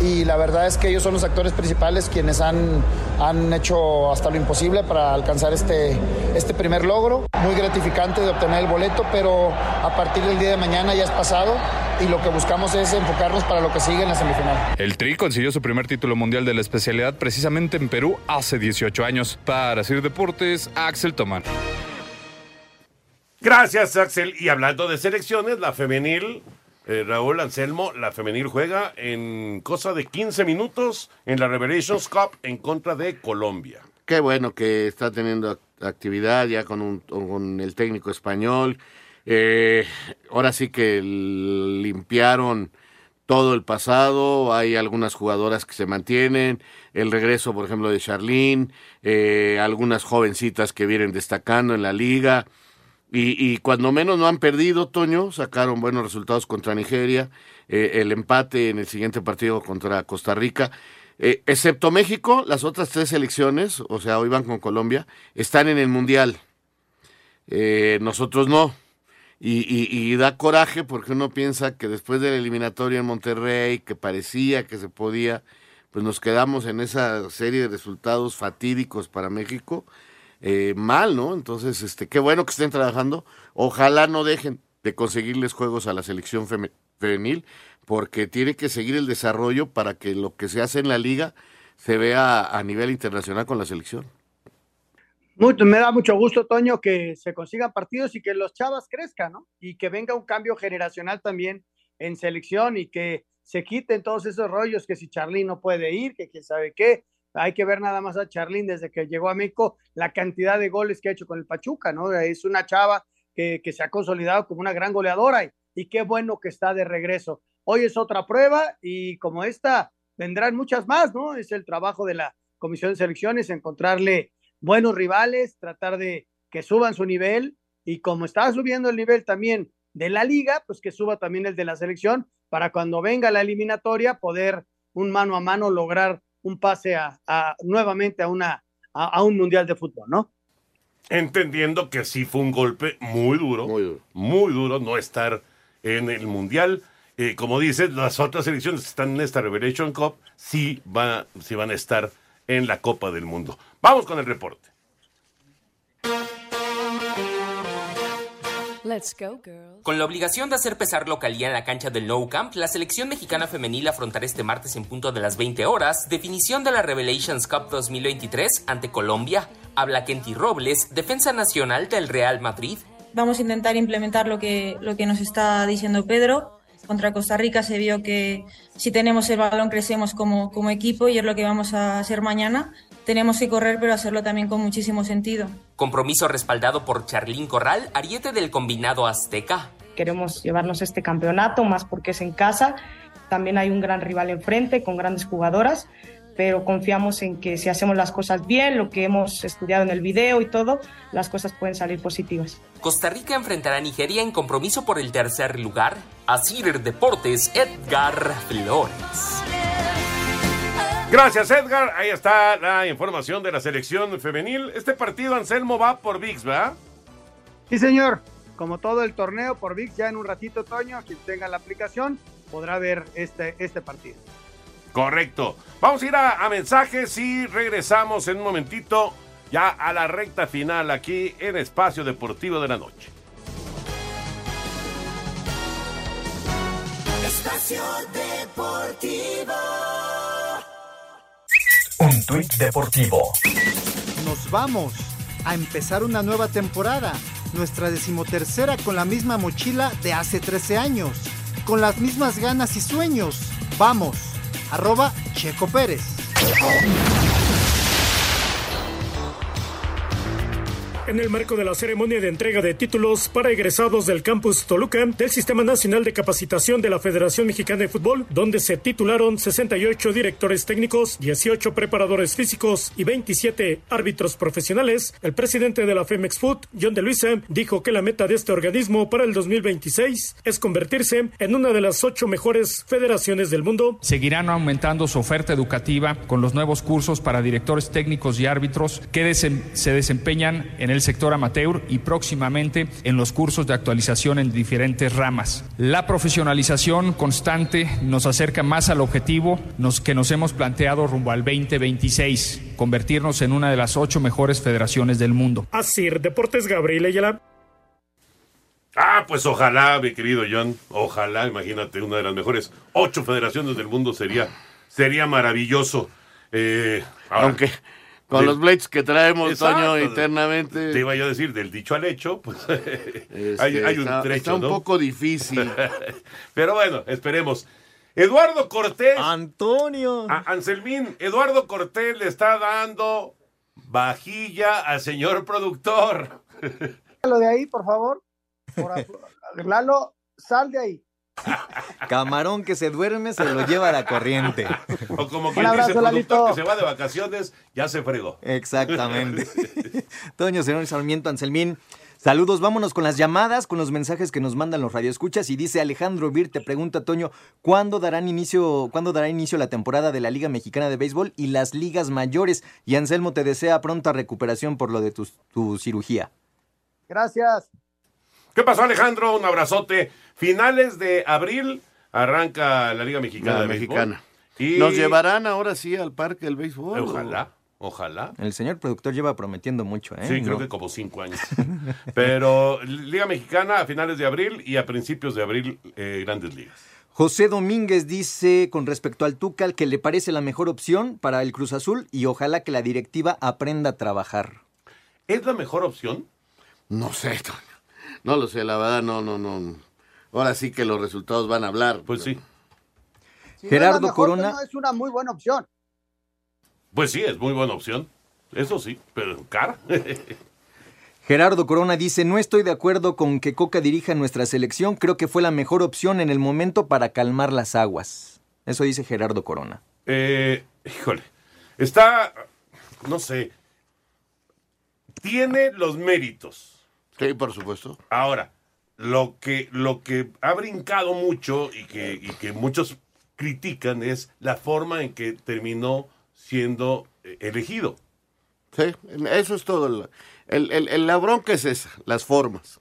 y la verdad es que ellos son los actores principales quienes han, han hecho hasta lo imposible para alcanzar este, este primer logro. Muy gratificante de obtener el boleto, pero a partir del día de mañana ya es pasado y lo que buscamos es enfocarnos para lo que sigue en la semifinal. El Tri consiguió su primer título mundial de la especialidad precisamente en Perú hace 18 años. Para Sir Deportes, Axel Tomán. Gracias, Axel. Y hablando de selecciones, la femenil, eh, Raúl Anselmo, la femenil juega en cosa de 15 minutos en la Revelations Cup en contra de Colombia. Qué bueno que está teniendo act- actividad ya con, un, con el técnico español. Eh, ahora sí que limpiaron todo el pasado. Hay algunas jugadoras que se mantienen. El regreso, por ejemplo, de Charlene. eh, algunas jovencitas que vienen destacando en la liga. Y, y cuando menos no han perdido, Toño, sacaron buenos resultados contra Nigeria, eh, el empate en el siguiente partido contra Costa Rica. Eh, excepto México, las otras tres selecciones, o sea, hoy van con Colombia, están en el Mundial. Eh, nosotros no. Y, y- y da coraje porque uno piensa que después de la eliminatoria en Monterrey, que parecía que se podía, pues nos quedamos en esa serie de resultados fatídicos para México. Eh, mal, ¿no? Entonces, este, qué bueno que estén trabajando. Ojalá no dejen de conseguirles juegos a la selección feme- femenil, porque tiene que seguir el desarrollo para que lo que se hace en la liga se vea a nivel internacional con la selección. Mucho, me da mucho gusto, Toño, que se consigan partidos y que los chavas crezcan, ¿no? Y que venga un cambio generacional también en selección y que se quiten todos esos rollos que si Charlín no puede ir, que quién sabe qué. Hay que ver nada más a Charlín desde que llegó a México, la cantidad de goles que ha hecho con el Pachuca, ¿no? Es una chava que, se ha consolidado como una gran goleadora y, y qué bueno que está de regreso. Hoy es otra prueba y como esta, vendrán muchas más, ¿no? Es el trabajo de la Comisión de Selecciones, encontrarle buenos rivales, tratar de que suban su nivel y como está subiendo el nivel también de la liga, pues que suba también el de la selección para cuando venga la eliminatoria poder un mano a mano lograr un pase a, a nuevamente a una a, a, un mundial de fútbol, ¿no? Entendiendo que sí fue un golpe muy duro, muy duro, muy duro no estar en el mundial. Eh, como dices, las otras selecciones que están en esta Revelation Cup sí, va, sí van a estar en la Copa del Mundo. Vamos con el reporte. Con la obligación de hacer pesar localía en la cancha del Nou Camp, la selección mexicana femenil afrontará este martes en punto de las 20 horas definición de la Revelations Cup 2023 ante Colombia. Habla Kenty Robles, defensa nacional del Real Madrid. Vamos a intentar implementar lo que, lo que nos está diciendo Pedro. Contra Costa Rica se vio que si tenemos el balón crecemos como, como equipo y es lo que vamos a hacer mañana tenemos que correr, pero hacerlo también con muchísimo sentido. Compromiso respaldado por Charlín Corral, ariete del combinado azteca. Queremos llevarnos este campeonato, más porque es en casa. También hay un gran rival enfrente, con grandes jugadoras, pero confiamos en que si hacemos las cosas bien, lo que hemos estudiado en el video y todo, las cosas pueden salir positivas. Costa Rica enfrentará a Nigeria en compromiso por el tercer lugar. Asir Deportes, Edgar Flores. Gracias, Edgar. Ahí está la información de la selección femenil. Este partido, Anselmo, va por VIX, ¿verdad? Sí, señor. Como todo el torneo por VIX, ya en un ratito, Toño, quien tenga la aplicación podrá ver este, este partido. Correcto. Vamos a ir a, a mensajes y regresamos en un momentito ya a la recta final aquí en Espacio Deportivo de la Noche. Espacio Deportivo. Un tuit deportivo. Nos vamos a empezar una nueva temporada, nuestra decimotercera con la misma mochila de hace 13 años, con las mismas ganas y sueños. Vamos, arroba Checo Pérez. En el marco de la ceremonia de entrega de títulos para egresados del campus Toluca del Sistema Nacional de Capacitación de la Federación Mexicana de Fútbol, donde se titularon 68 directores técnicos, 18 preparadores físicos y 27 árbitros profesionales. El presidente de la Femex Food, John de Luisa, dijo que la meta de este organismo para el 2026 es convertirse en una de las ocho mejores federaciones del mundo. Seguirán aumentando su oferta educativa con los nuevos cursos para directores técnicos y árbitros que se desempeñan en el sector amateur y próximamente en los cursos de actualización en diferentes ramas. La profesionalización constante nos acerca más al objetivo nos, que nos hemos planteado rumbo al 2026, convertirnos en una de las ocho mejores federaciones del mundo. Así, Deportes Gabriel Ayala. Ah, pues ojalá, mi querido John, ojalá, imagínate, una de las mejores ocho federaciones del mundo sería, sería maravilloso. Eh, ahora, Aunque con del- los blades que traemos, Exacto. Toño, internamente. Te iba yo a decir, del dicho al hecho, pues Este, hay, hay un está, trecho, está un ¿no? poco difícil. Pero bueno, esperemos. Eduardo Cortés. Antonio. Anselmín, Eduardo Cortés le está dando vajilla al señor productor. Lalo de ahí, por favor. Por Lalo, sal de ahí. Camarón que se duerme se lo lleva a la corriente. O como quien abrazo, dice, productor que se va de vacaciones, ya se fregó. Exactamente. Toño, señor Sarmiento, Anselmín. Saludos, vámonos con las llamadas, con los mensajes que nos mandan los radioescuchas. Y dice Alejandro Bir, te pregunta, Toño, ¿cuándo darán inicio, ¿cuándo dará inicio la temporada de la Liga Mexicana de Béisbol y las ligas mayores? Y Anselmo te desea pronta recuperación por lo de tu, tu cirugía. Gracias. ¿Qué pasó, Alejandro? Un abrazote. Finales de abril arranca la Liga Mexicana La de Béisbol. mexicana. Y Nos llevarán ahora sí al parque del béisbol. Ojalá, ojalá. El señor productor lleva prometiendo mucho, ¿eh? Sí, creo No. que como cinco años. Pero Liga Mexicana a finales de abril y a principios de abril eh, Grandes Ligas. José Domínguez dice con respecto al Tucal que le parece la mejor opción para el Cruz Azul y ojalá que la directiva aprenda a trabajar. ¿Es la mejor opción? No sé, Toño. No lo sé, la verdad, no, no, no. Ahora sí que los resultados van a hablar. Pues sí. Si Gerardo no Corona. no, es una muy buena opción. Pues sí, es muy buena opción. Eso sí, pero cara. Gerardo Corona dice, no estoy de acuerdo con que Coca dirija nuestra selección, creo que fue la mejor opción en el momento para calmar las aguas. Eso dice Gerardo Corona. Eh, híjole, está, no sé, tiene los méritos. Sí, por supuesto. Ahora, lo que, lo que ha brincado mucho y que, y que muchos critican es la forma en que terminó siendo eh, elegido. Sí, eso es todo. El, el, el- la bronca es esa, las formas.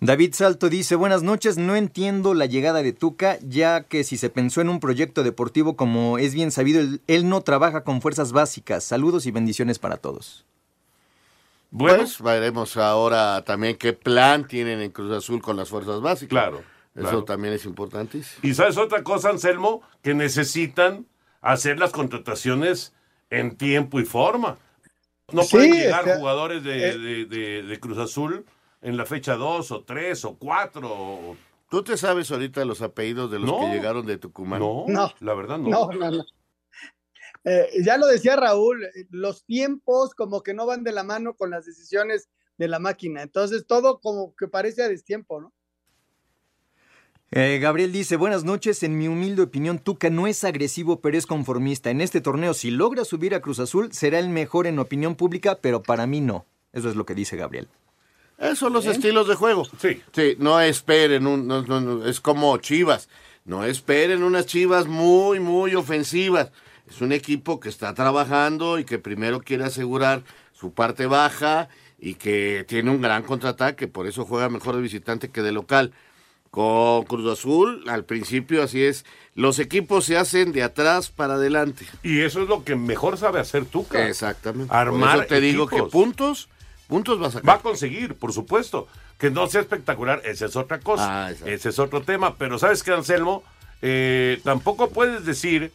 David Salto dice, buenas noches, no entiendo la llegada de Tuca, ya que si se pensó en un proyecto deportivo como es bien sabido, él, él no trabaja con fuerzas básicas. Saludos y bendiciones para todos. Pues veremos ahora también qué plan tienen en Cruz Azul con las fuerzas básicas. Claro, Eso claro. también es importantísimo. Y sabes otra cosa, Anselmo, que necesitan hacer las contrataciones en tiempo y forma. No Sí, pueden llegar jugadores de, eh. de- de- de Cruz Azul en la fecha 2 o 3 o 4. ¿Tú te sabes ahorita los apellidos de los No. que llegaron de Tucumán? No, No. la verdad no. No, no, no. Eh, ya lo decía Raúl, los tiempos como que no van de la mano con las decisiones de la máquina. Entonces todo como que parece a destiempo, ¿no? Eh, Gabriel dice, buenas noches, en mi humilde opinión, Tuca no es agresivo, pero es conformista. En este torneo, si logra subir a Cruz Azul, será el mejor en opinión pública, pero para mí no. Eso es lo que dice Gabriel. Esos son los estilos de juego. Sí. Sí, no esperen, un, no- no- no, es como Chivas. No esperen unas Chivas muy, muy ofensivas. Es un equipo que está trabajando y que primero quiere asegurar su parte baja y que tiene un gran contraataque, por eso juega mejor de visitante que de local. Con Cruz Azul, al principio así es, los equipos se hacen de atrás para adelante. Y eso es lo que mejor sabe hacer Tuca. Exactamente. Armar por eso te digo que puntos, puntos vas a Va a conseguir, por supuesto. Que no sea espectacular, esa es otra cosa. Ah, ese es otro tema. Pero ¿sabes qué, Anselmo? Eh, tampoco puedes decir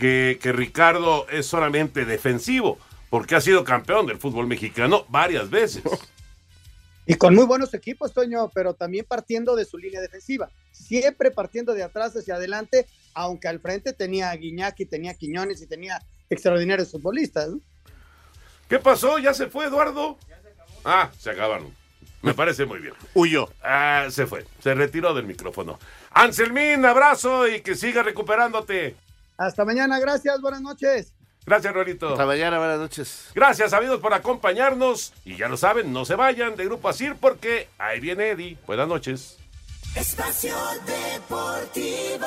que, que Ricardo es solamente defensivo, porque ha sido campeón del fútbol mexicano varias veces. Y con muy buenos equipos, Toño, pero también partiendo de su línea defensiva. Siempre partiendo de atrás hacia adelante, aunque al frente tenía a Guiñac y tenía a Quiñones y tenía extraordinarios futbolistas. ¿no? ¿Qué pasó? ¿Ya se fue, Eduardo? Ah, se acabaron. Me parece muy bien. Huyó. Ah, se fue. Se retiró del micrófono. Anselmín, abrazo y que siga recuperándote. Hasta mañana, gracias, buenas noches. Gracias, Rolito. Hasta mañana, buenas noches. Gracias, amigos, por acompañarnos. Y ya lo saben, no se vayan de Grupo Asir porque ahí viene Eddie. Buenas noches. Espacio Deportivo.